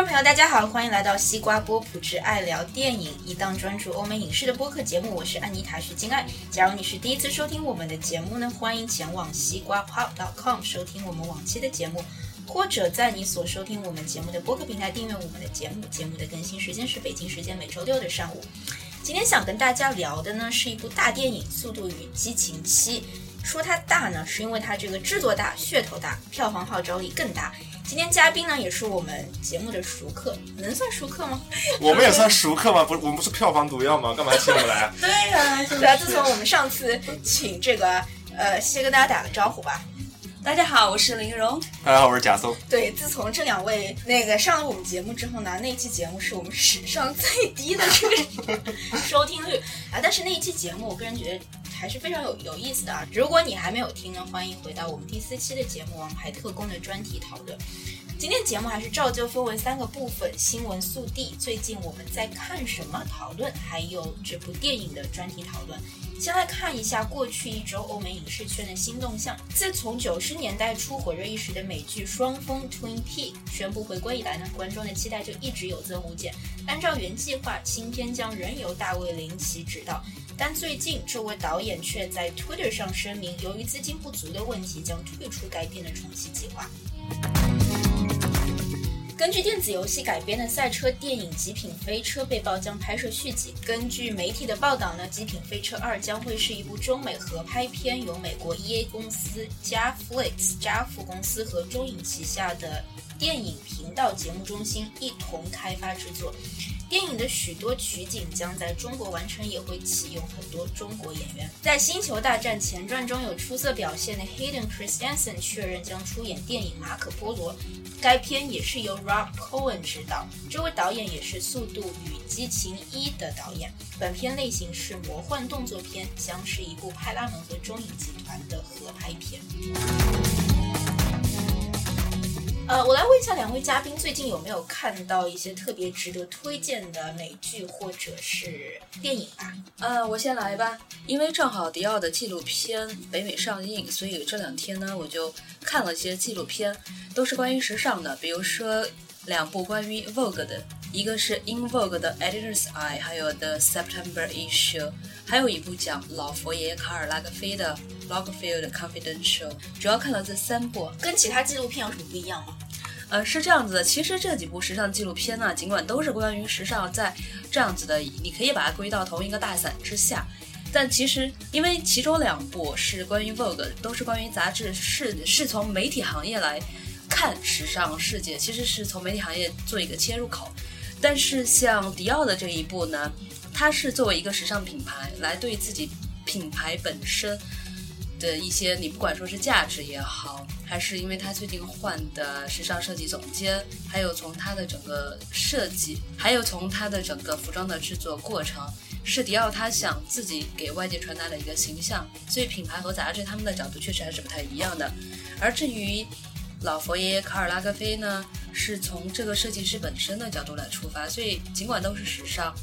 众朋友，大家好，欢迎来到西瓜波普之爱聊电影，一档专注欧美影视的播客节目。我是安妮塔徐金爱。假如你是第一次收听我们的节目呢，欢迎前往西瓜 pop.com 收听我们往期的节目，或者在你所收听我们节目的播客平台订阅我们的节目。节目的更新时间是北京时间每周六的上午。今天想跟大家聊的呢，是一部大电影《速度与激情七》。说它大呢，是因为它这个制作大、噱头大、票房号召力更大。今天嘉宾呢，也是我们节目的熟客，能算熟客吗？我们也算熟客吗？不是，我们不是票房毒药吗？干嘛请我们来？对呀，对啊。自从我们上次请这个，呃，先跟大家打个招呼吧。大家好，我是林荣。大家好，我是贾松。对，自从这两位那个上了我们节目之后呢，那期节目是我们史上最低的这个 收听率啊。但是那一期节目，我个人觉得。还是非常有有意思的啊！如果你还没有听呢，欢迎回到我们第四期的节目《王牌特工》的专题讨论。今天节目还是照旧分为三个部分：新闻速递、最近我们在看什么讨论，还有这部电影的专题讨论。先来看一下过去一周欧美影视圈的新动向。自从九十年代初火热一时的美剧《双峰》（Twin p e a k 宣布回归以来呢，观众的期待就一直有增无减。按照原计划，新片将仍由大卫·林奇执导。但最近，这位导演却在 Twitter 上声明，由于资金不足的问题，将退出该片的重启计划。根据电子游戏改编的赛车电影《极品飞车》被曝将拍摄续集。根据媒体的报道呢，《极品飞车二》将会是一部中美合拍片，由美国 EA 公司、加 Flix 加福公司和中影旗下的电影频道节目中心一同开发制作。电影的许多取景将在中国完成，也会启用很多中国演员。在《星球大战前传》中有出色表现的 Hayden Christensen 确认将出演电影《马可波罗》，该片也是由 Rob Cohen 执导。这位导演也是《速度与激情一》的导演。本片类型是魔幻动作片，将是一部派拉蒙和中影集团的合拍片。呃，我来问一下两位嘉宾，最近有没有看到一些特别值得推荐的美剧或者是电影吧？呃，我先来吧，因为正好迪奥的纪录片北美上映，所以这两天呢，我就看了些纪录片，都是关于时尚的，比如说两部关于 Vogue 的，一个是 In Vogue 的 Editor's Eye，还有 The September Issue，还有一部讲老佛爷卡尔拉格菲的 Logfield Confidential，主要看了这三部，跟其他纪录片有什么不一样吗？呃，是这样子的，其实这几部时尚纪录片呢，尽管都是关于时尚，在这样子的，你可以把它归到同一个大伞之下，但其实因为其中两部是关于 Vogue，都是关于杂志，是是从媒体行业来看时尚世界，其实是从媒体行业做一个切入口。但是像迪奥的这一步呢，它是作为一个时尚品牌来对自己品牌本身。的一些，你不管说是价值也好，还是因为他最近换的时尚设计总监，还有从他的整个设计，还有从他的整个服装的制作过程，是迪奥他想自己给外界传达的一个形象。所以品牌和杂志他们的角度确实还是不太一样的。而至于老佛爷卡尔拉格菲呢，是从这个设计师本身的角度来出发，所以尽管都是时尚，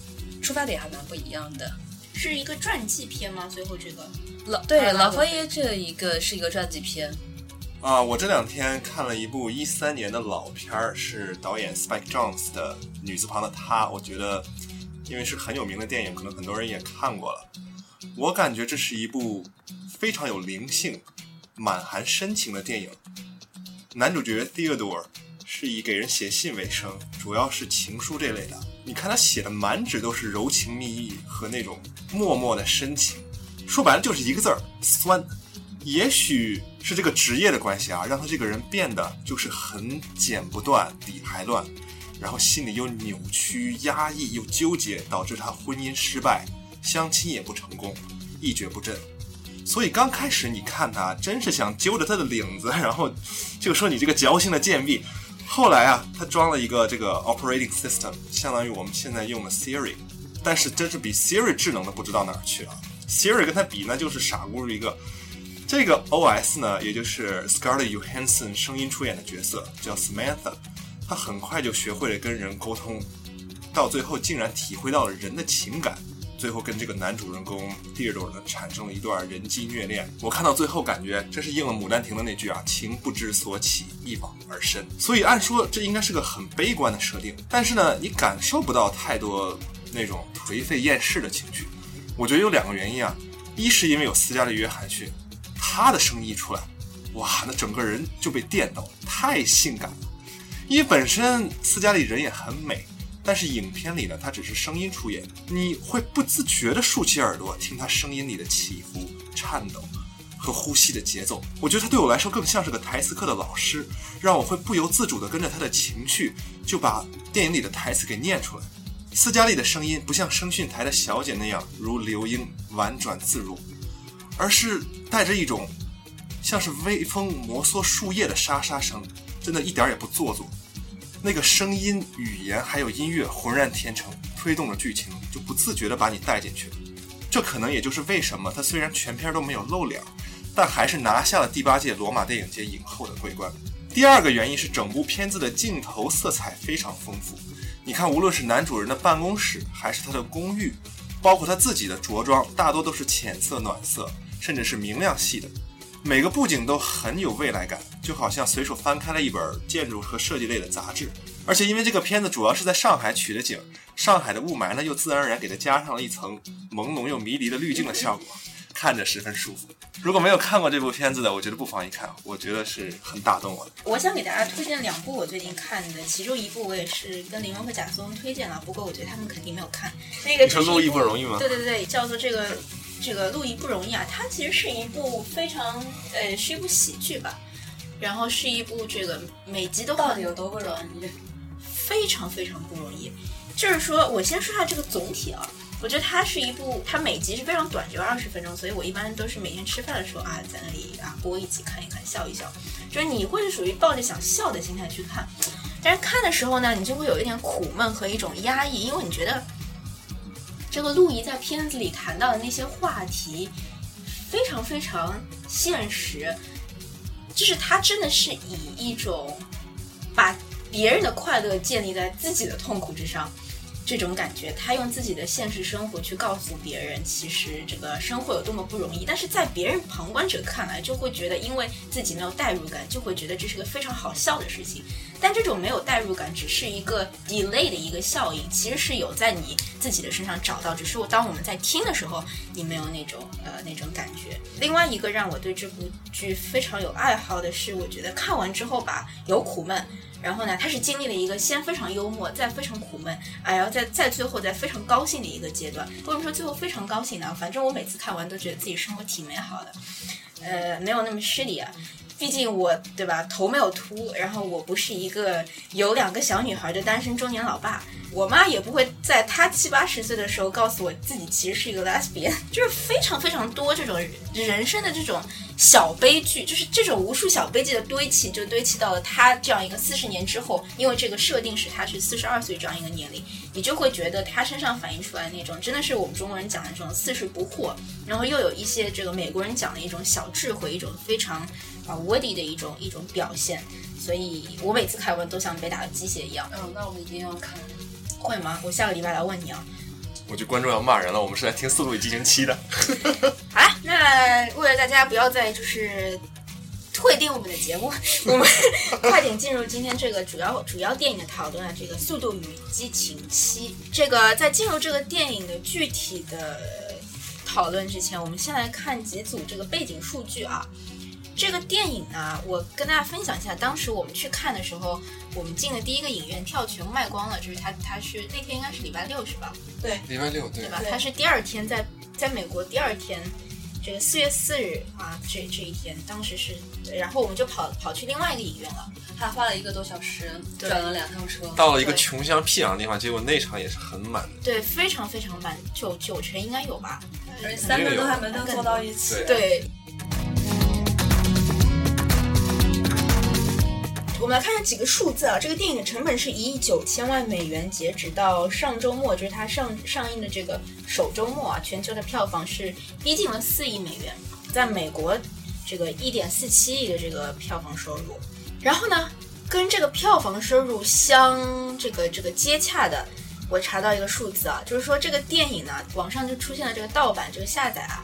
出发点还蛮不一样的。是一个传记片吗？最后这个老对老佛爷这一个是一个传记片啊。我这两天看了一部一三年的老片儿，是导演 Spike Jones 的女字旁的她。我觉得，因为是很有名的电影，可能很多人也看过了。我感觉这是一部非常有灵性、满含深情的电影。男主角 Theodore 是以给人写信为生，主要是情书这类的。你看他写的满纸都是柔情蜜意和那种。默默的深情，说白了就是一个字儿酸。也许是这个职业的关系啊，让他这个人变得就是很剪不断、理还乱，然后心里又扭曲、压抑又纠结，导致他婚姻失败，相亲也不成功，一蹶不振。所以刚开始你看他，真是想揪着他的领子，然后就说你这个矫情的贱婢。后来啊，他装了一个这个 operating system，相当于我们现在用的 Siri。但是真是比 Siri 智能的不知道哪儿去了。Siri 跟他比，那就是傻乎乎一个。这个 OS 呢，也就是 Scarlett Johansson 声音出演的角色叫 Samantha，他很快就学会了跟人沟通，到最后竟然体会到了人的情感，最后跟这个男主人公 Theodore 呢产生了一段人机虐恋。我看到最后感觉真是应了《牡丹亭》的那句啊，情不知所起，一往而深。所以按说这应该是个很悲观的设定，但是呢，你感受不到太多那种颓废厌世的情绪。我觉得有两个原因啊，一是因为有斯嘉丽·约翰逊，她的声音一出来，哇，那整个人就被电到了，太性感了。因为本身斯嘉丽人也很美。但是影片里呢，他只是声音出演，你会不自觉地竖起耳朵听他声音里的起伏、颤抖和呼吸的节奏。我觉得他对我来说更像是个台词课的老师，让我会不由自主地跟着他的情绪，就把电影里的台词给念出来。斯嘉丽的声音不像声讯台的小姐那样如流莺婉转自如，而是带着一种像是微风摩挲树叶的沙沙声，真的一点也不做作。那个声音、语言还有音乐浑然天成，推动了剧情，就不自觉地把你带进去了。这可能也就是为什么他虽然全片都没有露脸，但还是拿下了第八届罗马电影节影后的桂冠。第二个原因是整部片子的镜头色彩非常丰富。你看，无论是男主人的办公室，还是他的公寓，包括他自己的着装，大多都是浅色、暖色，甚至是明亮系的。每个布景都很有未来感，就好像随手翻开了一本建筑和设计类的杂志。而且因为这个片子主要是在上海取的景，上海的雾霾呢又自然而然给它加上了一层朦胧又迷离的滤镜的效果，看着十分舒服。如果没有看过这部片子的，我觉得不妨一看，我觉得是很打动我的。我想给大家推荐两部我最近看的，其中一部我也是跟林峰和贾松推荐了，不过我觉得他们肯定没有看。那个你说路易不容易吗？对对对，叫做这个。这个路易不容易啊，它其实是一部非常呃是一部喜剧吧，然后是一部这个每集都到底有多不容易？非常非常不容易。就是说我先说下这个总体啊，我觉得它是一部，它每集是非常短，只有二十分钟，所以我一般都是每天吃饭的时候啊，在那里啊播一集看一看，笑一笑。就是你会是属于抱着想笑的心态去看，但是看的时候呢，你就会有一点苦闷和一种压抑，因为你觉得。这个陆毅在片子里谈到的那些话题，非常非常现实，就是他真的是以一种把别人的快乐建立在自己的痛苦之上。这种感觉，他用自己的现实生活去告诉别人，其实这个生活有多么不容易。但是在别人旁观者看来，就会觉得因为自己没有代入感，就会觉得这是个非常好笑的事情。但这种没有代入感，只是一个 delay 的一个效应，其实是有在你自己的身上找到。只是我当我们在听的时候，你没有那种呃那种感觉。另外一个让我对这部剧非常有爱好的是，我觉得看完之后吧，有苦闷。然后呢，他是经历了一个先非常幽默，再非常苦闷，哎，然后再再最后再非常高兴的一个阶段。为什么说最后非常高兴呢？反正我每次看完都觉得自己生活挺美好的，呃，没有那么失礼啊。毕竟我对吧，头没有秃，然后我不是一个有两个小女孩的单身中年老爸。我妈也不会在她七八十岁的时候告诉我自己其实是一个 lesbian，就是非常非常多这种人生的这种小悲剧，就是这种无数小悲剧的堆砌，就堆砌到了她这样一个四十年之后，因为这个设定是她是四十二岁这样一个年龄，你就会觉得她身上反映出来那种真的是我们中国人讲的这种四十不惑，然后又有一些这个美国人讲的一种小智慧，一种非常啊 wordy 的一种一种表现，所以我每次看完都像被打了鸡血一样。嗯，那我们一定要看。会吗？我下个礼拜来问你啊。我觉得观众要骂人了，我们是来听《速度与激情七》的。好 了，那为了大家不要再就是退订我们的节目，我们快点进入今天这个主要主要电影的讨论啊。这个《速度与激情七》，这个在进入这个电影的具体的讨论之前，我们先来看几组这个背景数据啊。这个电影呢，我跟大家分享一下，当时我们去看的时候，我们进的第一个影院票全卖光了，就是它，它是那天应该是礼拜六是吧？对，礼拜六对，对吧？它是第二天在在美国第二天，这个四月四日啊，这这一天，当时是，然后我们就跑跑去另外一个影院了，还花了一个多小时，转了两趟车，到了一个穷乡僻壤的地方，结果那场也是很满的，对，非常非常满，九九成应该有吧，三个都还没能坐到一起，对。我们来看下几个数字啊，这个电影的成本是一亿九千万美元，截止到上周末，就是它上上映的这个首周末啊，全球的票房是逼近了四亿美元，在美国这个一点四七亿的这个票房收入，然后呢，跟这个票房收入相这个这个接洽的，我查到一个数字啊，就是说这个电影呢，网上就出现了这个盗版这个下载啊，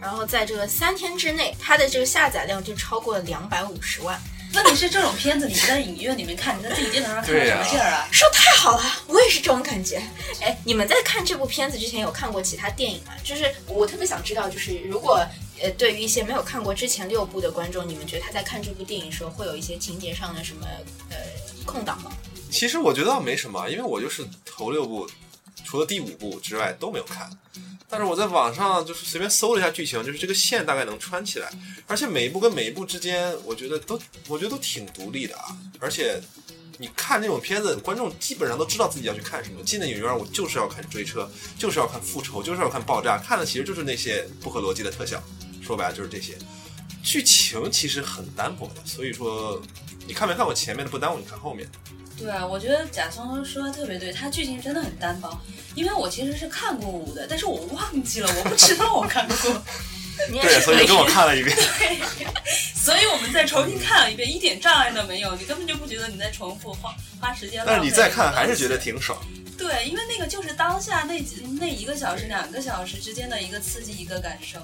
然后在这个三天之内，它的这个下载量就超过了两百五十万。问题是这种片子你不在影院里面看，你在自己电脑上看什么劲儿啊？说太好了，我也是这种感觉。哎，你们在看这部片子之前有看过其他电影吗？就是我特别想知道，就是如果呃对于一些没有看过之前六部的观众，你们觉得他在看这部电影的时候会有一些情节上的什么呃空档吗？其实我觉得倒没什么，因为我就是头六部，除了第五部之外都没有看。但是我在网上就是随便搜了一下剧情，就是这个线大概能穿起来，而且每一部跟每一部之间，我觉得都我觉得都挺独立的啊。而且你看那种片子，观众基本上都知道自己要去看什么。进了影院，我就是要看追车，就是要看复仇，就是要看爆炸，看的其实就是那些不合逻辑的特效。说白了就是这些，剧情其实很单薄的。所以说，你看没看过前面的，不耽误你看后面。对啊，我觉得贾松说的特别对，他剧情真的很单薄。因为我其实是看过五的，但是我忘记了，我不知道我看过。对，所以跟我看了一遍。对，所以我们再重新看了一遍，一点障碍都没有，你根本就不觉得你在重复花花时间。但是你再看还是觉得挺爽。对，因为那个就是当下那那一个小时、两个小时之间的一个刺激、一个感受。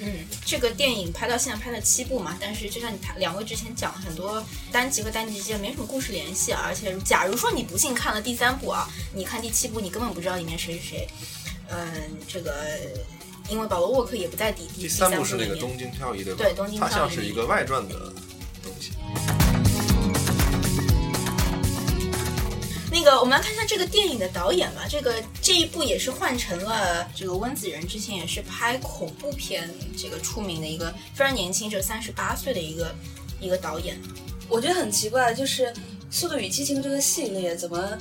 嗯，这个电影拍到现在拍了七部嘛，但是就像你谈两位之前讲很多单集和单集之间没什么故事联系啊，而且假如说你不幸看了第三部啊，你看第七部你根本不知道里面谁是谁。嗯，这个因为保罗沃克也不在第第三部是那个东京漂移对吧？对，东京漂移，它像是一个外传的个，我们来看一下这个电影的导演吧。这个这一部也是换成了这个温子仁，之前也是拍恐怖片这个出名的一个非常年轻，就三十八岁的一个一个导演。我觉得很奇怪，就是《速度与激情》这个系列怎么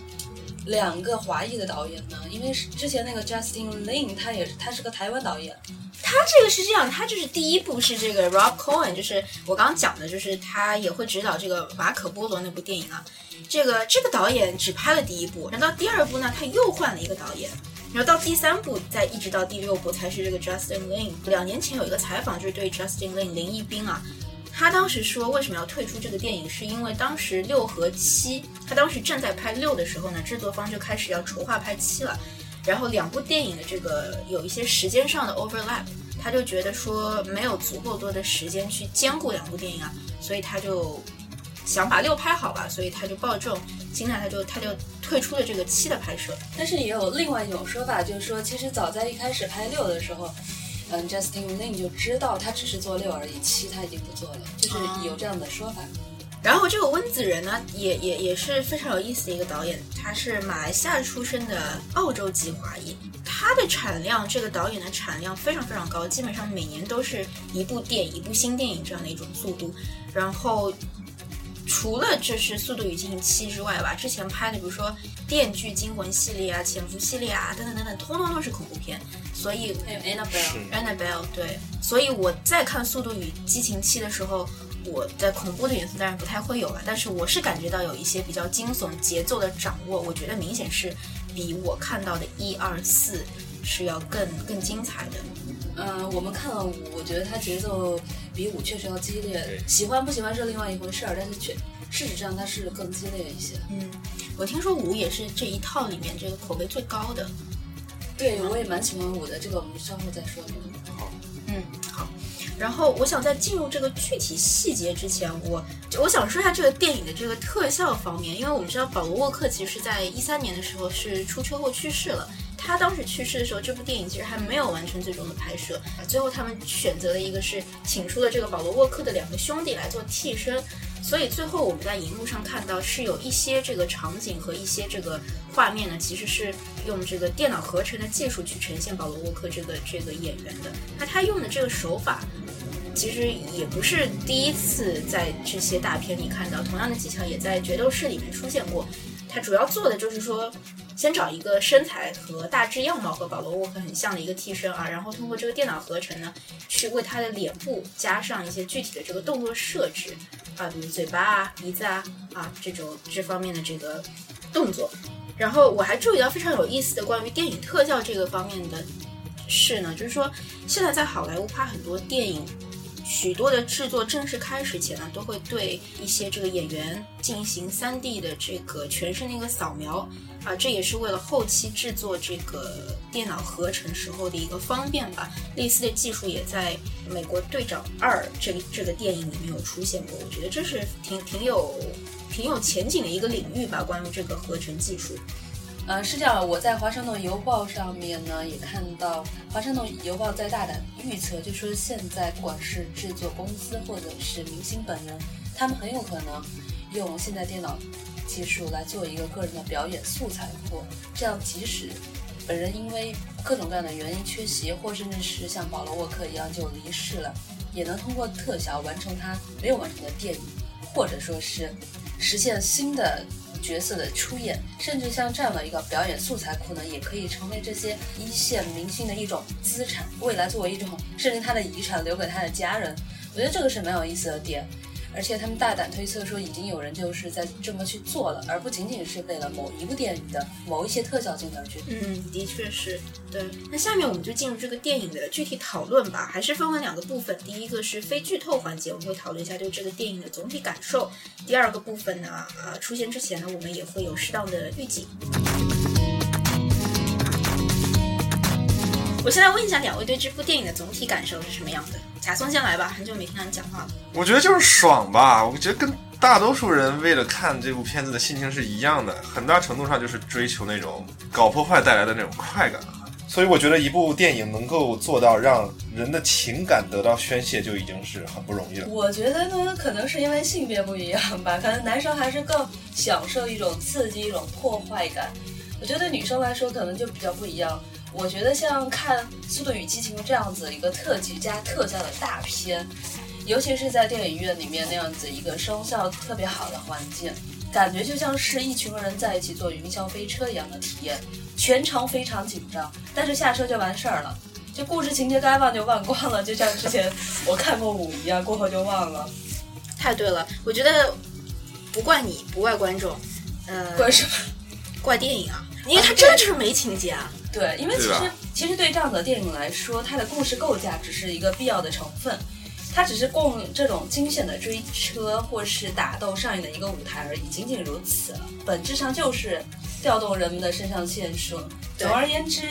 两个华裔的导演呢？因为之前那个 Justin Lin 他也他是个台湾导演。他这个是这样，他就是第一部是这个 Rob Cohen，就是我刚刚讲的，就是他也会指导这个马可波罗那部电影啊。这个这个导演只拍了第一部，然后到第二部呢，他又换了一个导演，然后到第三部，再一直到第六部才是这个 Justin Lin。两年前有一个采访，就是对 Justin Lin 林一斌啊，他当时说为什么要退出这个电影，是因为当时六和七，他当时正在拍六的时候呢，制作方就开始要筹划拍七了，然后两部电影的这个有一些时间上的 overlap，他就觉得说没有足够多的时间去兼顾两部电影啊，所以他就。想把六拍好吧，所以他就抱这种心态，他就他就退出了这个七的拍摄。但是也有另外一种说法，就是说，其实早在一开始拍六的时候，嗯，Justin Lin 就知道他只是做六而已，七他已经不做了，就是有这样的说法。然后这个温子仁呢，也也也是非常有意思的一个导演，他是马来西亚出生的澳洲籍华裔，他的产量，这个导演的产量非常非常高，基本上每年都是一部电影一部新电影这样的一种速度，然后。除了这是《速度与激情七》之外吧，之前拍的比如说《电锯惊魂》系列啊、《潜伏》系列啊等等等等，通通都是恐怖片。所以还有 Annabelle，Annabelle 对。所以我在看《速度与激情七》的时候，我在恐怖的元素当然不太会有了，但是我是感觉到有一些比较惊悚节奏的掌握，我觉得明显是比我看到的一二四是要更更精彩的。嗯，我们看了五，我觉得它节奏比五确实要激烈。喜欢不喜欢是另外一回事儿，但是确事实上它是更激烈一些。嗯，我听说五也是这一套里面这个口碑最高的。对，我也蛮喜欢五的，这个我们稍后再说。好。然后我想在进入这个具体细节之前，我我想说一下这个电影的这个特效方面，因为我们知道保罗沃克其实在一三年的时候是出车祸去世了。他当时去世的时候，这部电影其实还没有完成最终的拍摄。最后他们选择了一个是请出了这个保罗沃克的两个兄弟来做替身，所以最后我们在荧幕上看到是有一些这个场景和一些这个画面呢，其实是用这个电脑合成的技术去呈现保罗沃克这个这个演员的。那他用的这个手法，其实也不是第一次在这些大片里看到，同样的技巧也在决斗士里面出现过。他主要做的就是说。先找一个身材和大致样貌和保罗沃克很像的一个替身啊，然后通过这个电脑合成呢，去为他的脸部加上一些具体的这个动作设置啊，比如嘴巴啊、鼻子啊啊这种这方面的这个动作。然后我还注意到非常有意思的关于电影特效这个方面的事呢，就是说现在在好莱坞拍很多电影。许多的制作正式开始前呢，都会对一些这个演员进行 3D 的这个全身的一个扫描啊，这也是为了后期制作这个电脑合成时候的一个方便吧。类似的技术也在《美国队长二》这个这个电影里面有出现过，我觉得这是挺挺有挺有前景的一个领域吧。关于这个合成技术。呃，是这样，我在《华盛顿邮报》上面呢也看到，《华盛顿邮报》在大胆预测，就说现在不管是制作公司或者是明星本人，他们很有可能用现代电脑技术来做一个个人的表演素材库，这样即使本人因为各种各样的原因缺席，或甚至是像保罗沃克一样就离世了，也能通过特效完成他没有完成的电影，或者说是实现新的。角色的出演，甚至像这样的一个表演素材库呢，也可以成为这些一线明星的一种资产，未来作为一种甚至他的遗产留给他的家人。我觉得这个是蛮有意思的点。而且他们大胆推测说，已经有人就是在这么去做了，而不仅仅是为了某一部电影的某一些特效镜头去。嗯，的确是对。那下面我们就进入这个电影的具体讨论吧，还是分为两个部分。第一个是非剧透环节，我们会讨论一下对这个电影的总体感受。第二个部分呢，呃，出现之前呢，我们也会有适当的预警。我先来问一下两位对这部电影的总体感受是什么样的？贾松先来吧，很久没听到你讲话了。我觉得就是爽吧，我觉得跟大多数人为了看这部片子的心情是一样的，很大程度上就是追求那种搞破坏带来的那种快感。所以我觉得一部电影能够做到让人的情感得到宣泄，就已经是很不容易了。我觉得呢，可能是因为性别不一样吧，可能男生还是更享受一种刺激、一种破坏感。我觉得对女生来说，可能就比较不一样。我觉得像看《速度与激情》这样子一个特技加特效的大片，尤其是在电影院里面那样子一个声效特别好的环境，感觉就像是一群人在一起坐云霄飞车一样的体验，全程非常紧张，但是下车就完事儿了，就故事情节该忘就忘 光了，就像之前我看过五一样，过后就忘了。太对了，我觉得不怪你，不怪观众，呃，怪什么？怪电影啊，因为它真的就是没情节啊。对，因为其实其实对这样的电影来说，它的故事构架只是一个必要的成分，它只是供这种惊险的追车或是打斗上演的一个舞台而已，仅仅如此了。本质上就是调动人们的肾上腺素。总而言之，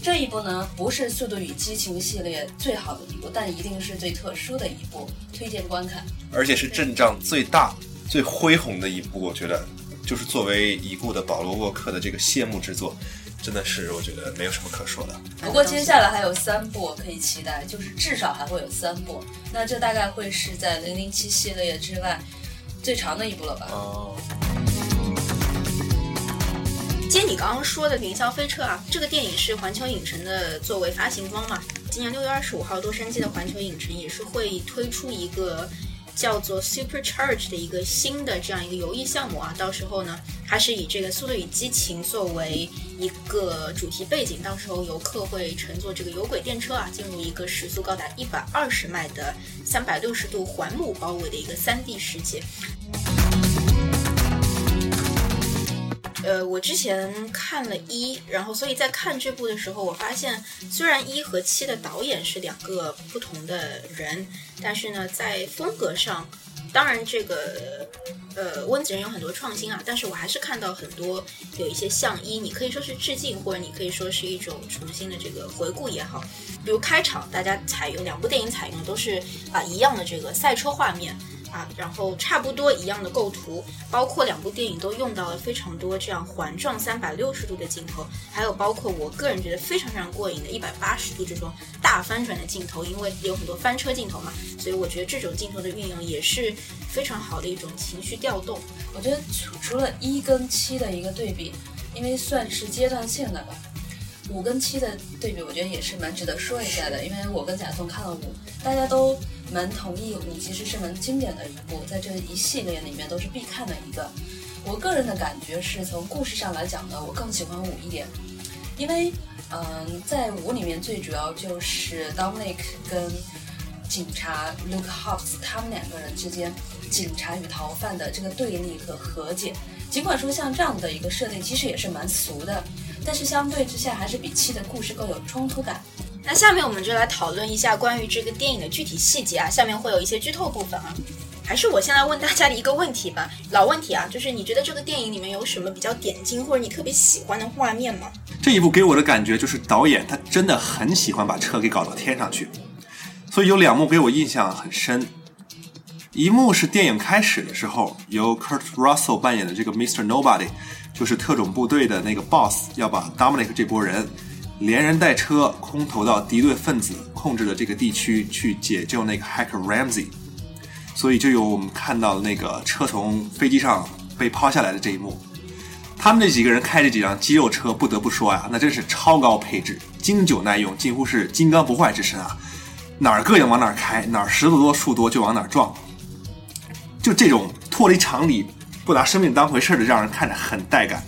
这一部呢不是《速度与激情》系列最好的一部，但一定是最特殊的一部，推荐观看。而且是阵仗最大、最恢宏的一部，我觉得就是作为已故的保罗沃克的这个谢幕之作。真的是，我觉得没有什么可说的。不过接下来还有三部可以期待，就是至少还会有三部。那这大概会是在零零七系列之外最长的一部了吧？哦。接你刚刚说的《云霄飞车》啊，这个电影是环球影城的作为发行方嘛。今年六月二十五号，洛杉矶的环球影城也是会推出一个。叫做 Supercharge 的一个新的这样一个游艺项目啊，到时候呢，它是以这个《速度与激情》作为一个主题背景，到时候游客会乘坐这个有轨电车啊，进入一个时速高达一百二十迈的三百六十度环幕包围的一个三 D 世界。呃，我之前看了一，然后所以在看这部的时候，我发现虽然一和七的导演是两个不同的人，但是呢，在风格上，当然这个呃温子仁有很多创新啊，但是我还是看到很多有一些像一，你可以说是致敬，或者你可以说是一种重新的这个回顾也好，比如开场大家采用两部电影采用都是啊一样的这个赛车画面。啊，然后差不多一样的构图，包括两部电影都用到了非常多这样环状三百六十度的镜头，还有包括我个人觉得非常非常过瘾的一百八十度这种大翻转的镜头，因为有很多翻车镜头嘛，所以我觉得这种镜头的运用也是非常好的一种情绪调动。我觉得除除了一跟七的一个对比，因为算是阶段性的吧。五跟七的对比，我觉得也是蛮值得说一下的，因为我跟贾松看了五，大家都蛮同意五其实是蛮经典的一部，在这一系列里面都是必看的一个。我个人的感觉是从故事上来讲呢，我更喜欢五一点，因为嗯，在五里面最主要就是 Dominic 跟警察 Luke Hobbs 他们两个人之间警察与逃犯的这个对立和和解，尽管说像这样的一个设定其实也是蛮俗的。但是相对之下，还是比七的故事更有冲突感。那下面我们就来讨论一下关于这个电影的具体细节啊，下面会有一些剧透部分啊。还是我先来问大家的一个问题吧，老问题啊，就是你觉得这个电影里面有什么比较点睛或者你特别喜欢的画面吗？这一部给我的感觉就是导演他真的很喜欢把车给搞到天上去，所以有两幕给我印象很深。一幕是电影开始的时候，由 Kurt Russell 扮演的这个 Mr. Nobody，就是特种部队的那个 boss，要把 Dominic 这波人连人带车空投到敌对分子控制的这个地区去解救那个 Hacker Ramsey，所以就有我们看到的那个车从飞机上被抛下来的这一幕。他们这几个人开着几辆肌肉车，不得不说呀，那真是超高配置，经久耐用，近乎是金刚不坏之身啊！哪儿膈应往哪儿开，哪儿石头多树多就往哪儿撞。就这种脱离常理、不拿生命当回事的，让人看着很带感。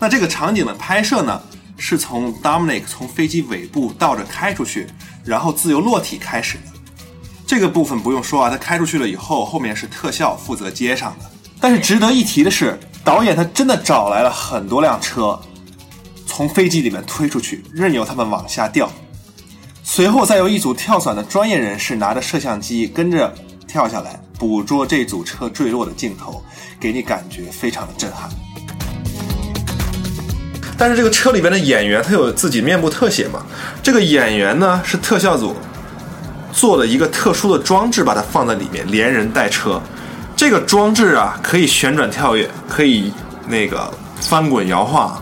那这个场景的拍摄呢，是从 Dominic 从飞机尾部倒着开出去，然后自由落体开始的。这个部分不用说啊，他开出去了以后，后面是特效负责接上的。但是值得一提的是，导演他真的找来了很多辆车，从飞机里面推出去，任由他们往下掉。随后再由一组跳伞的专业人士拿着摄像机跟着跳下来，捕捉这组车坠落的镜头，给你感觉非常的震撼。但是这个车里边的演员他有自己面部特写嘛？这个演员呢是特效组做了一个特殊的装置，把它放在里面，连人带车。这个装置啊，可以旋转跳跃，可以那个翻滚摇晃，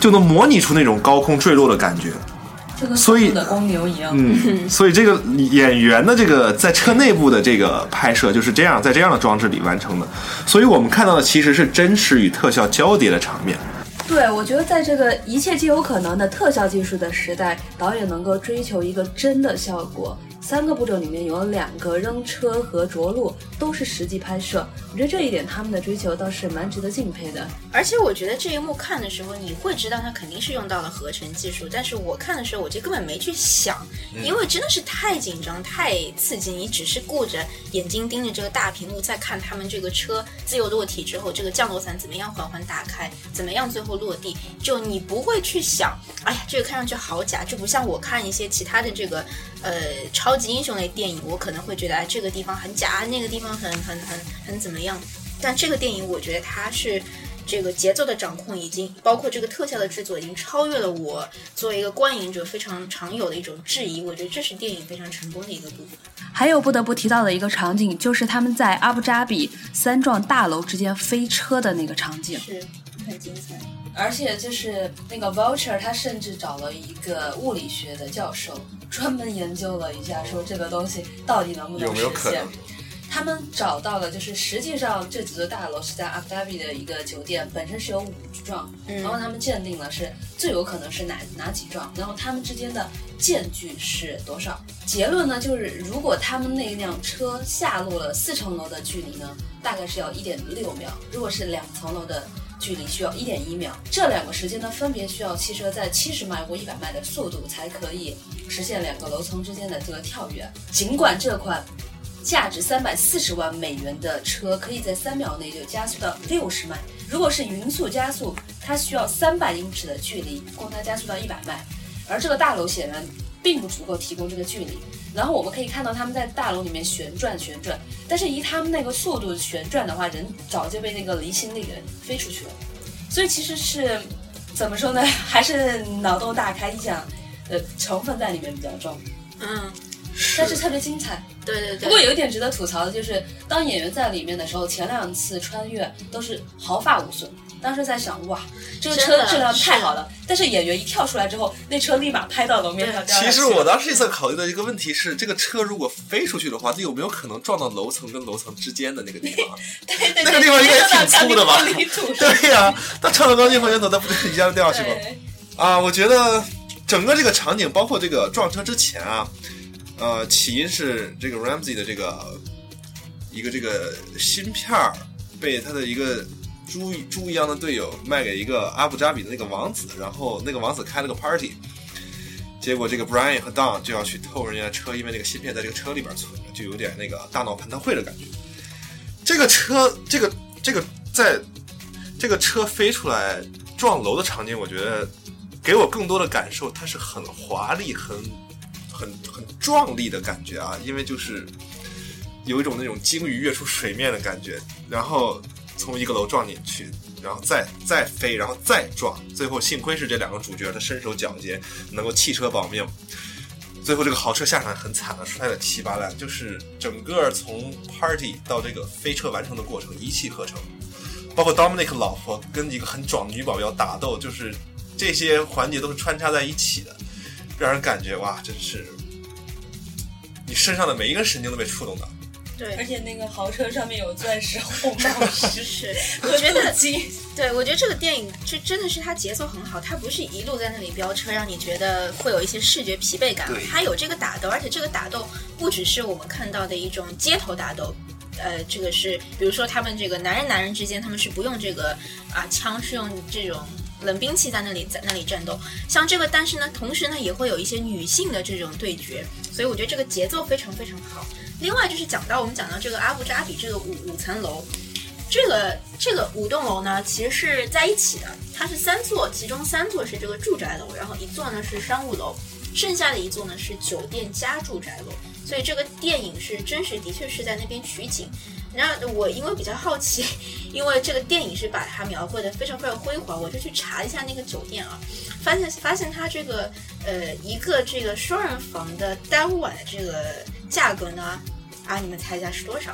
就能模拟出那种高空坠落的感觉。所以的公牛一样。嗯，所以这个演员的这个在车内部的这个拍摄就是这样，在这样的装置里完成的。所以我们看到的其实是真实与特效交叠的场面。对，我觉得在这个一切皆有可能的特效技术的时代，导演能够追求一个真的效果。三个步骤里面有两个扔车和着陆都是实际拍摄，我觉得这一点他们的追求倒是蛮值得敬佩的。而且我觉得这一幕看的时候，你会知道它肯定是用到了合成技术，但是我看的时候我就根本没去想，因为真的是太紧张、太刺激，你只是顾着眼睛盯着这个大屏幕，在看他们这个车自由落体之后，这个降落伞怎么样缓缓打开，怎么样最后落地，就你不会去想，哎呀，这个看上去好假，就不像我看一些其他的这个呃超级英雄类电影，我可能会觉得哎这个地方很假，那个地方很很很很怎么样，但这个电影我觉得它是。这个节奏的掌控已经包括这个特效的制作，已经超越了我作为一个观影者非常常有的一种质疑。我觉得这是电影非常成功的一个部分。还有不得不提到的一个场景，就是他们在阿布扎比三幢大楼之间飞车的那个场景，是很精彩。而且就是那个 Vulture，他甚至找了一个物理学的教授，专门研究了一下，说这个东西到底能不能有没有实现可能。他们找到了，就是实际上这几座大楼是在阿布达比的一个酒店，本身是有五幢，嗯然后他们鉴定了是最有可能是哪哪几幢，然后他们之间的间距是多少？结论呢就是，如果他们那辆车下落了四层楼的距离呢，大概是要一点六秒；如果是两层楼的距离，需要一点一秒。这两个时间呢，分别需要汽车在七十迈或一百迈的速度才可以实现两个楼层之间的这个跳跃。尽管这款价值三百四十万美元的车可以在三秒内就加速到六十迈。如果是匀速加速，它需要三百英尺的距离供它加速到一百迈，而这个大楼显然并不足够提供这个距离。然后我们可以看到他们在大楼里面旋转旋转，但是以他们那个速度旋转的话，人早就被那个离心力给飞出去了。所以其实是怎么说呢？还是脑洞大开，意想呃成分在里面比较重，嗯，但是特别精彩。对对对。不过有一点值得吐槽的就是，当演员在里面的时候，前两次穿越都是毫发无损。当时在想，哇，这个车的车质量太好了。但是演员一跳出来之后，那车立马拍到楼面上掉下去其实我当时在考虑的一个问题是，这个车如果飞出去的话，它有没有可能撞到楼层跟楼层之间的那个地方？对对对那个地方应该挺粗的吧 对呀、那撞到钢筋混凝土，那不就一下就掉下去吗？啊，我觉得整个这个场景，包括这个撞车之前啊，呃，起因是这个 Ramsey 的这个一个这个芯片儿被他的一个猪猪一样的队友卖给一个阿布扎比的那个王子，然后那个王子开了个 party，结果这个 Brian 和 Don 就要去偷人家车，因为那个芯片在这个车里边存着，就有点那个大脑蟠桃会的感觉。这个车，这个这个在这个车飞出来撞楼的场景，我觉得给我更多的感受，它是很华丽、很很很壮丽的感觉啊，因为就是有一种那种鲸鱼跃出水面的感觉，然后从一个楼撞进去，然后再再飞，然后再撞，最后幸亏是这两个主角他身手矫捷，能够弃车保命。最后这个豪车下场很惨的，摔得稀巴烂，就是整个从 party 到这个飞车完成的过程一气呵成，包括 Dominic 老婆跟一个很壮的女保镖打斗，就是这些环节都是穿插在一起的，让人感觉哇，真是你身上的每一根神经都被触动到。对，而且那个豪车上面有钻石红宝石，是，我觉得，对我觉得这个电影这真的是它节奏很好，它不是一路在那里飙车，让你觉得会有一些视觉疲惫感，它有这个打斗，而且这个打斗不只是我们看到的一种街头打斗。呃，这个是，比如说他们这个男人男人之间，他们是不用这个啊枪，是用这种冷兵器在那里在那里战斗。像这个，但是呢，同时呢也会有一些女性的这种对决，所以我觉得这个节奏非常非常好。另外就是讲到我们讲到这个阿布扎比这个五五层楼，这个这个五栋楼呢其实是在一起的，它是三座，其中三座是这个住宅楼，然后一座呢是商务楼，剩下的一座呢是酒店加住宅楼。所以这个电影是真实，的确是在那边取景。然后我因为比较好奇，因为这个电影是把它描绘的非常非常辉煌，我就去查一下那个酒店啊，发现发现它这个呃一个这个双人房的单晚的这个价格呢，啊，你们猜一下是多少？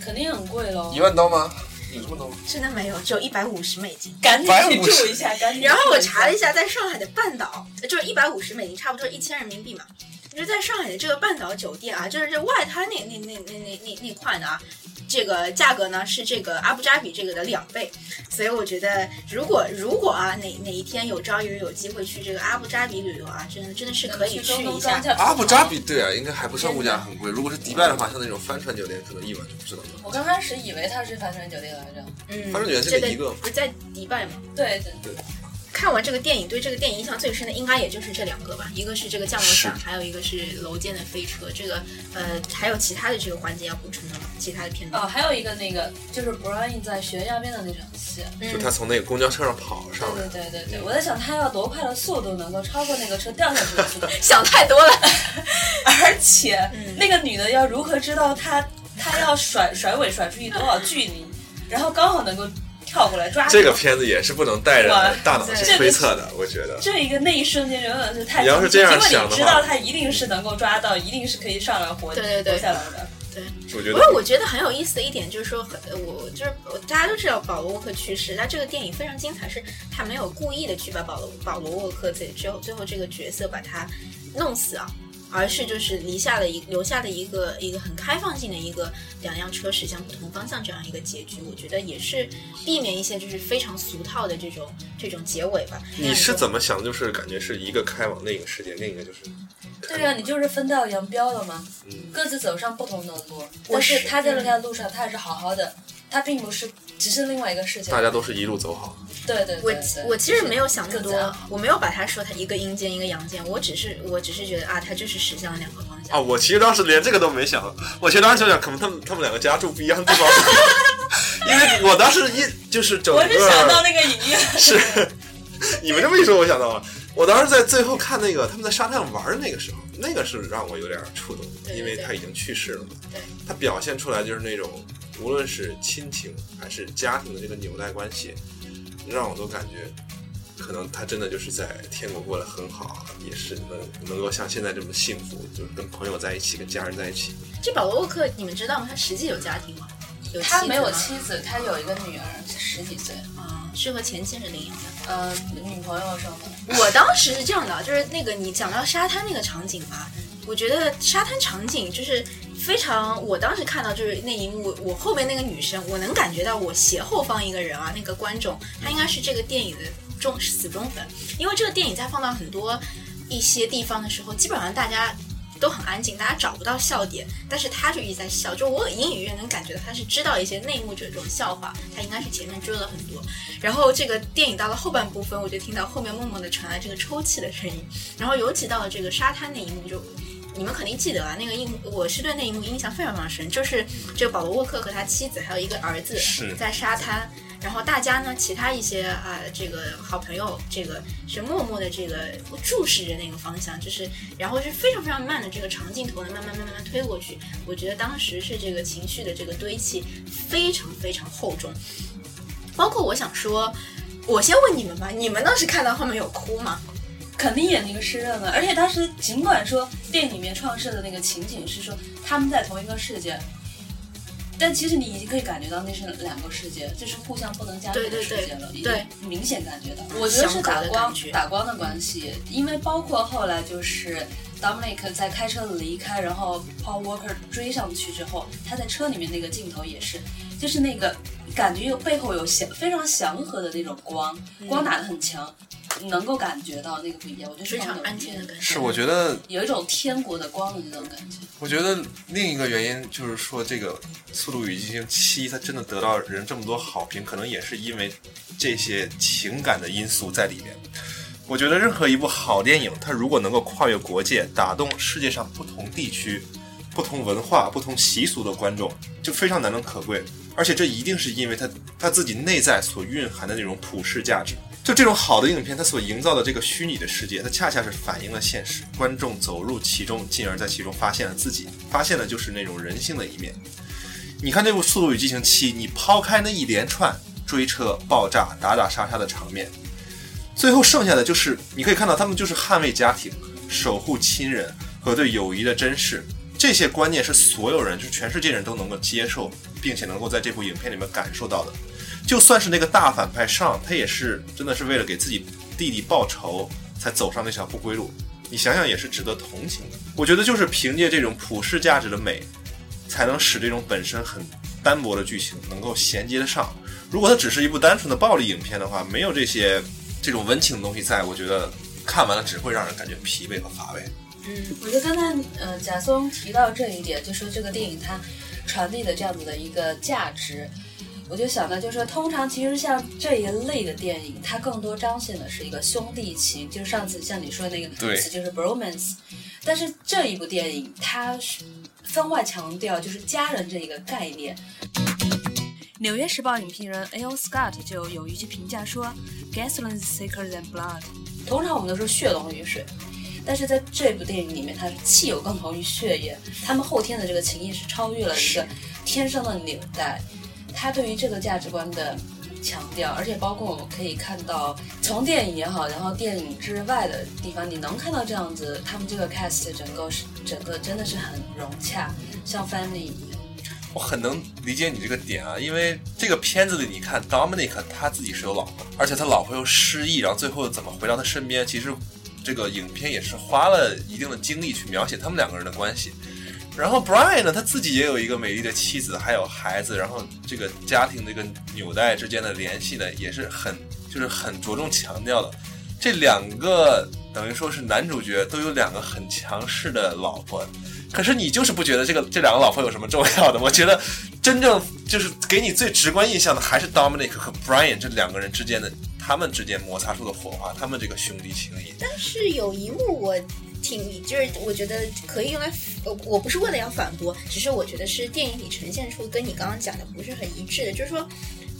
肯定很贵喽一。万刀吗？有这么多吗？真的没有，只有一百五十美金。赶紧去150住一下，赶紧。然后我查了一，下，在上海的半岛，就是一百五十美金，差不多一千人民币嘛。就是在上海的这个半岛酒店啊，就是这外滩那那那那那那那块的啊，这个价格呢是这个阿布扎比这个的两倍。所以我觉得，如果如果啊哪哪一天有朝一日有机会去这个阿布扎比旅游啊，真的真的是可以去一下。阿布扎比对啊，应该还不算物价很贵。如果是迪拜的话，像那种帆船酒店，可能一晚就不知道了。我刚开始以为它是帆船酒店来着。嗯，帆船酒店是这个一个不是在迪拜吗？对对对，看完这个电影，对这个电影印象最深的应该也就是这两个吧，一个是这个降落伞，还有一个是楼间的飞车。这个呃，还有其他的这个环节要补充的吗？其他的片段？哦，还有一个那个就是 Brian 在悬崖边的那场戏。就他从那个公交车上跑上来对，对对对对，我在想他要多快的速度能够超过那个车掉下去的速度，想太多了。而且、嗯那个女的要如何知道他他要甩甩尾甩出去多少距离，然后刚好能够跳过来抓这个片子也是不能带着大脑去推测的，我觉得。这一个那一瞬间真的是太你要是这样想的话管你知道他一定是能够抓到，一定是可以上来活对对对活下来的。我觉得不是我觉得很有意思的一点就是说，很呃我就是我大家都知道保罗沃克去世，那这个电影非常精彩，是他没有故意的去把保罗保罗沃克这最后最后这个角色把他弄死啊。而是就是留下了一留下的一个一个很开放性的一个两辆车驶向不同方向这样一个结局，我觉得也是避免一些就是非常俗套的这种这种结尾吧。你是怎么想？就是感觉是一个开往另一个世界，另一个就是对啊，你就是分道扬镳了嘛，嗯各自走上不同的路。但是他在那条路上，他还是好好的，他并不是只是另外一个世界。大家都是一路走好。对对对我对我其实没有想那么多我没有把他说他一个阴间一个阳间，我只是我只是觉得啊，他就是驶向两个方向。啊，我其实当时连这个都没想，我其实当时想想，可能他们他们两个家住不一样的地方，因为我当时一就是整我个是想到那个影院，是，你们这么一说，我想到了。我当时在最后看那个他们在沙滩上玩的那个时候，那个是让我有点触动，因为他已经去世了嘛。对，他表现出来就是那种，无论是亲情还是家庭的这个纽带关系，让我都感觉，可能他真的就是在天国过得很好，也是能能够像现在这么幸福，就是跟朋友在一起，跟家人在一起。这保罗沃克你们知道吗？他实际有家庭吗？他没有妻子，他有一个女儿，十几岁，啊，是和前妻是领养的。呃，女朋友生的。我当时是这样的，就是那个你讲到沙滩那个场景吧，我觉得沙滩场景就是非常，我当时看到就是那一幕，我后面那个女生，我能感觉到我斜后方一个人啊，那个观众，他应该是这个电影的忠死忠粉，因为这个电影在放到很多一些地方的时候，基本上大家。都很安静，大家找不到笑点，但是他就一直在笑，就我隐隐约约能感觉到他是知道一些内幕者这种笑话，他应该是前面追了很多。然后这个电影到了后半部分，我就听到后面默默的传来这个抽泣的声音，然后尤其到了这个沙滩那一幕就。你们肯定记得啊，那个印我是对那一幕印象非常非常深，就是这个保罗沃克和他妻子还有一个儿子在沙滩，然后大家呢，其他一些啊、这个好朋友，这个是默默的这个注视着那个方向，就是然后是非常非常慢的这个长镜头呢，慢慢慢慢慢推过去。我觉得当时是这个情绪的这个堆砌非常非常厚重，包括我想说，我先问你们吧，你们当时看到后面有哭吗？肯定眼睛湿润了。而且当时尽管说电影里面创设的那个情景是说他们在同一个世界，但其实你已经可以感觉到那是两个世界，这是互相不能加对对对世界了，已对经明显感觉到。我觉得是打光打光的关系，因为包括后来就是 Dominic 在开车离开，然后 Paul Walker 追上去之后，他在车里面那个镜头也是，就是那个感觉有背后有祥非常祥和的那种光，光打得很强。能够感觉到那个不一样，我觉得非常安静的感觉。是，我觉得有一种天国的光的那种感觉。我觉得另一个原因就是说，这个《速度与激情七》它真的得到人这么多好评，可能也是因为这些情感的因素在里面。我觉得任何一部好电影，它如果能够跨越国界，打动世界上不同地区、不同文化、不同习俗的观众，就非常难能可贵。而且这一定是因为它它自己内在所蕴含的那种普世价值。就这种好的影片，它所营造的这个虚拟的世界，它恰恰是反映了现实。观众走入其中，进而在其中发现了自己，发现的就是那种人性的一面。你看这部《速度与激情七》，你抛开那一连串追车、爆炸、打打杀杀的场面，最后剩下的就是你可以看到，他们就是捍卫家庭、守护亲人和对友谊的珍视。这些观念是所有人，就是全世界人都能够接受，并且能够在这部影片里面感受到的。就算是那个大反派上，他也是真的是为了给自己弟弟报仇，才走上那条不归路。你想想，也是值得同情的。我觉得就是凭借这种普世价值的美，才能使这种本身很单薄的剧情能够衔接得上。如果它只是一部单纯的暴力影片的话，没有这些这种温情的东西在，我觉得看完了只会让人感觉疲惫和乏味。嗯，我觉得刚才呃贾松提到这一点，就说这个电影它传递的这样子的一个价值，我就想到就是说，通常其实像这一类的电影，它更多彰显的是一个兄弟情，就是上次像你说的那个对词就是 bromance，但是这一部电影它是分外强调就是家人这一个概念。《纽约时报》影评人 A.O. Scott 就有一句评价说：“Gasoline is thicker than blood。”通常我们都说血浓于水，但是在这部电影里面，它是汽油更浓于血液。他们后天的这个情谊是超越了一个天生的纽带。他对于这个价值观的强调，而且包括我们可以看到，从电影也好，然后电影之外的地方，你能看到这样子，他们这个 cast 整个是整个真的是很融洽，像 family 一样。我很能理解你这个点啊，因为这个片子里，你看 Dominic 他自己是有老婆，而且他老婆又失忆，然后最后怎么回到他身边？其实这个影片也是花了一定的精力去描写他们两个人的关系。然后 Brian 呢，他自己也有一个美丽的妻子，还有孩子，然后这个家庭这个纽带之间的联系呢，也是很就是很着重强调的。这两个等于说是男主角都有两个很强势的老婆，可是你就是不觉得这个这两个老婆有什么重要的？我觉得真正就是给你最直观印象的还是 Dominic 和 Brian 这两个人之间的他们之间摩擦出的火花，他们这个兄弟情谊。但是有一幕我挺，就是我觉得可以用来，呃，我不是为了要反驳，只是我觉得是电影里呈现出跟你刚刚讲的不是很一致的，就是说，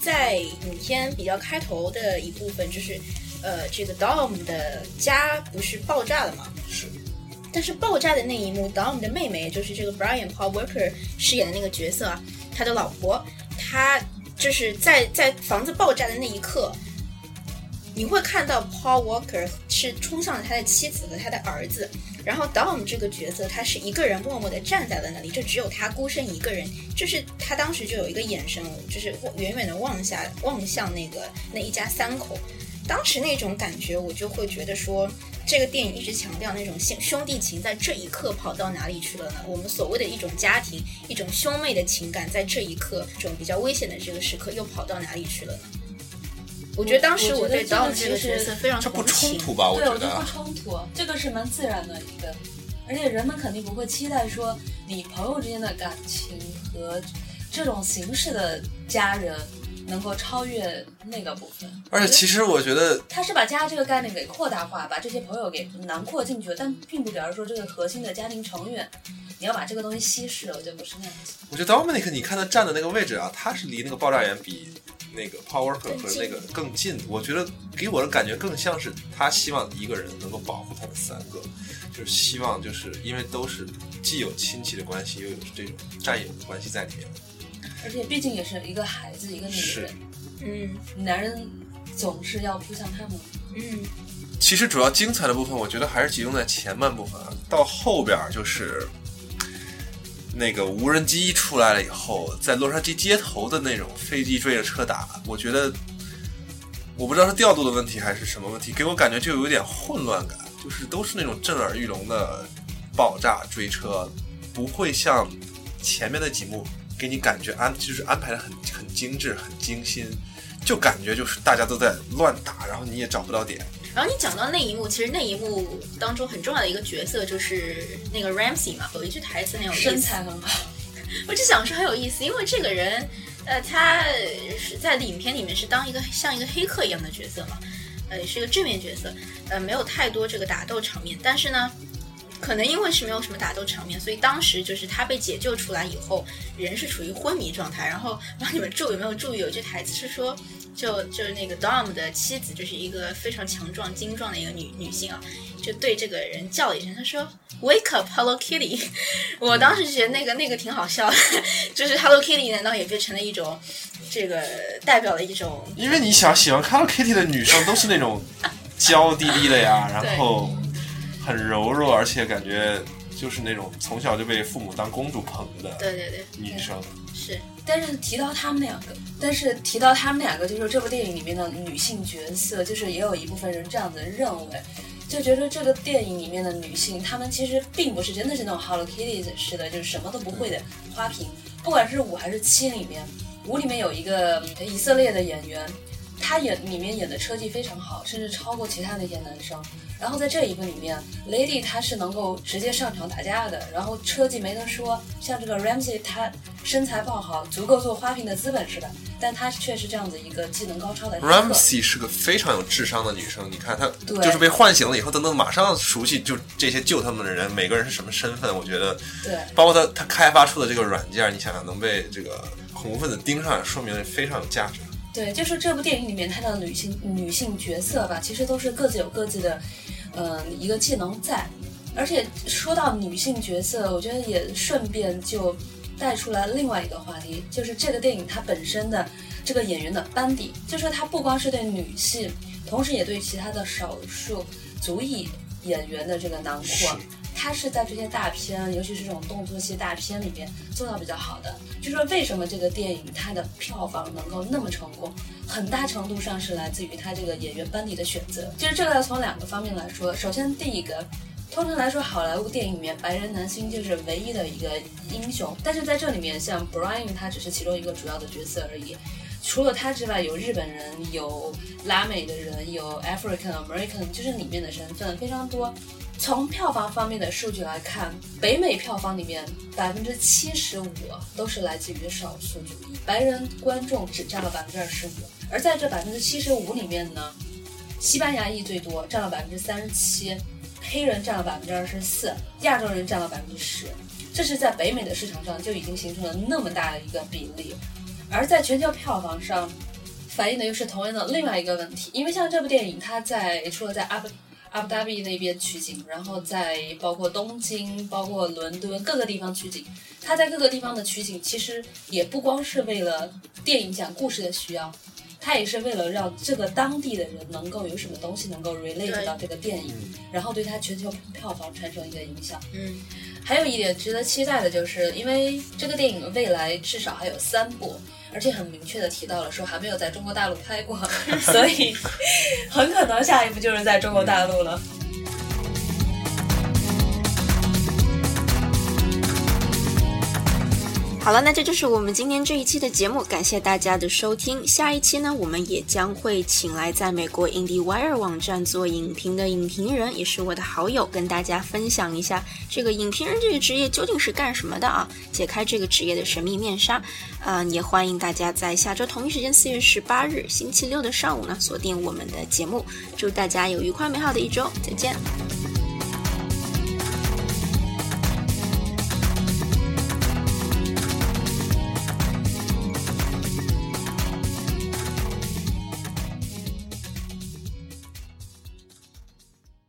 在影片比较开头的一部分，就是呃，这个 Dom 的家不是爆炸了吗？是。但是爆炸的那一幕，Dom 的妹妹，就是这个 Brian Paul Walker 饰演的那个角色啊，他的老婆，他就是在在房子爆炸的那一刻，你会看到 Paul Walker 是冲向了他的妻子和他的儿子，然后 Dom 这个角色他是一个人默默地站在了那里，就只有他孤身一个人，就是他当时就有一个眼神，就是远远的望下望向那个那一家三口，当时那种感觉，我就会觉得说，这个电影一直强调那种兄兄弟情，在这一刻跑到哪里去了呢？我们所谓的一种家庭，一种兄妹的情感，在这一刻，这种比较危险的这个时刻，又跑到哪里去了呢？我觉得当时我对这个其实角色非常这不同情。冲突吧？我对，觉得啊我觉得不冲突，这个是蛮自然的一个，而且人们肯定不会期待说你朋友之间的感情和这种形式的家人能够超越那个部分。而且其实我觉得，他是把家这个概念给扩大化，把这些朋友给囊括进去了，但并不表示说这个核心的家庭成员你要把这个东西稀释了，我觉得不是那样子。我觉得 Dominic，你看他站的那个位置啊，他是离那个爆炸源比那个 Power 和更近那个更近。我觉得给我的感觉更像是他希望一个人能够保护他的三个，就是希望就是因为都是既有亲戚的关系，又有这种战友的关系在里面。而且毕竟也是一个孩子，一个女人，嗯。男人总是要扑向他们。嗯，其实主要精彩的部分，我觉得还是集中在前半部分啊，到后边儿就是那个无人机出来了以后，在洛杉矶街头的那种飞机追着车打，我觉得我不知道是调度的问题还是什么问题，给我感觉就有点混乱感，就是都是那种震耳欲聋的爆炸追车，不会像前面的几幕给你感觉安就是安排的很很精致、很精心，就感觉就是大家都在乱打，然后你也找不到点。然后你讲到那一幕，其实那一幕当中很重要的一个角色就是那个 Ramsey 嘛，有一句台词很有意思，身材很好，我只想说很有意思，因为这个人，呃，他是在影片里面是当一个像一个黑客一样的角色嘛，呃，也是一个正面角色，呃，没有太多这个打斗场面，但是呢，可能因为是没有什么打斗场面，所以当时就是他被解救出来以后，人是处于昏迷状态。然后，不知道你们注有没有注意，有一句台词是说，就就是那个 Dom 的妻子，就是一个非常强壮、精壮的一个女女性啊，就对这个人叫了一声，她说 “Wake up, Hello Kitty”。我当时就觉得那个那个挺好笑的，就是 Hello Kitty 难道也变成了一种这个代表了一种因为你想喜欢 Hello Kitty 的女生都是那种娇滴滴的呀，然后很柔弱，而且感觉就是那种从小就被父母当公主捧着的对对对女生。是但是提到他们两个，但是提到他们两个，就是这部电影里面的女性角色，就是也有一部分人这样子认为，就觉得这个电影里面的女性，她们其实并不是真的是那种 Hello Kitty 似的，就是什么都不会的花瓶。不管是五还是七里面，五里面有一个以色列的演员，他演里面演的车技非常好，甚至超过其他的一些男生。然后在这一部里面，Lady 她是能够直接上场打架的，然后车技没得说，像这个 Ramsey 她身材爆好，足够做花瓶的资本是吧？但她却是这样子一个技能高超的 Ramsey 是个非常有智商的女生，你看她对就是被唤醒了以后，她能马上熟悉就这些救他们的人，每个人是什么身份。我觉得，对包括她她开发出的这个软件，你想想能被这个恐怖分子盯上，说明非常有价值。对，就是这部电影里面它的女性女性角色吧，其实都是各自有各自的，嗯、一个技能在。而且说到女性角色，我觉得也顺便就带出来另外一个话题，就是这个电影它本身的这个演员的班底，就是它不光是对女性，同时也对其他的少数族裔演员的这个囊括。它是在这些大片，尤其是这种动作戏大片里面做到比较好的。就说为什么这个电影它的票房能够那么成功，很大程度上是来自于它这个演员班底的选择。就是这个要从两个方面来说，首先第一个。通常来说，好莱坞电影里面白人男星就是唯一的一个英雄，但是在这里面，像 Brian 他只是其中一个主要的角色而已。除了他之外，有日本人，有拉美的人，有 African American，就是里面的身份非常多。从票房方面的数据来看，北美票房里面百分之七十五都是来自于少数族裔，白人观众只占了百分之二十五。而在这百分之七十五里面呢，西班牙裔最多，占了百分之三十七，黑人占了百分之二十四，亚洲人占了百分之十。这是在北美的市场上就已经形成了那么大的一个比例，而在全球票房上，反映的又是同样的另外一个问题。因为像这部电影，它在除了在阿布阿布达比那边取景，然后在包括东京、包括伦敦各个地方取景，他在各个地方的取景其实也不光是为了电影讲故事的需要。他也是为了让这个当地的人能够有什么东西能够 relate 到这个电影，然后对他全球票房产生一个影响。嗯还有一点值得期待的就是，因为这个电影未来至少还有三部，而且很明确的提到了说还没有在中国大陆拍过，所以很可能下一步就是在中国大陆了。好了，那这就是我们今天这一期的节目，感谢大家的收听。下一期呢，我们也将会请来在美国 IndieWire 网站做影评的影评人，也是我的好友，跟大家分享一下这个影评人这个职业究竟是干什么的啊，解开这个职业的神秘面纱。嗯，也欢迎大家在下周同一时间，四月十八日星期六的上午呢，锁定我们的节目。祝大家有愉快美好的一周，再见。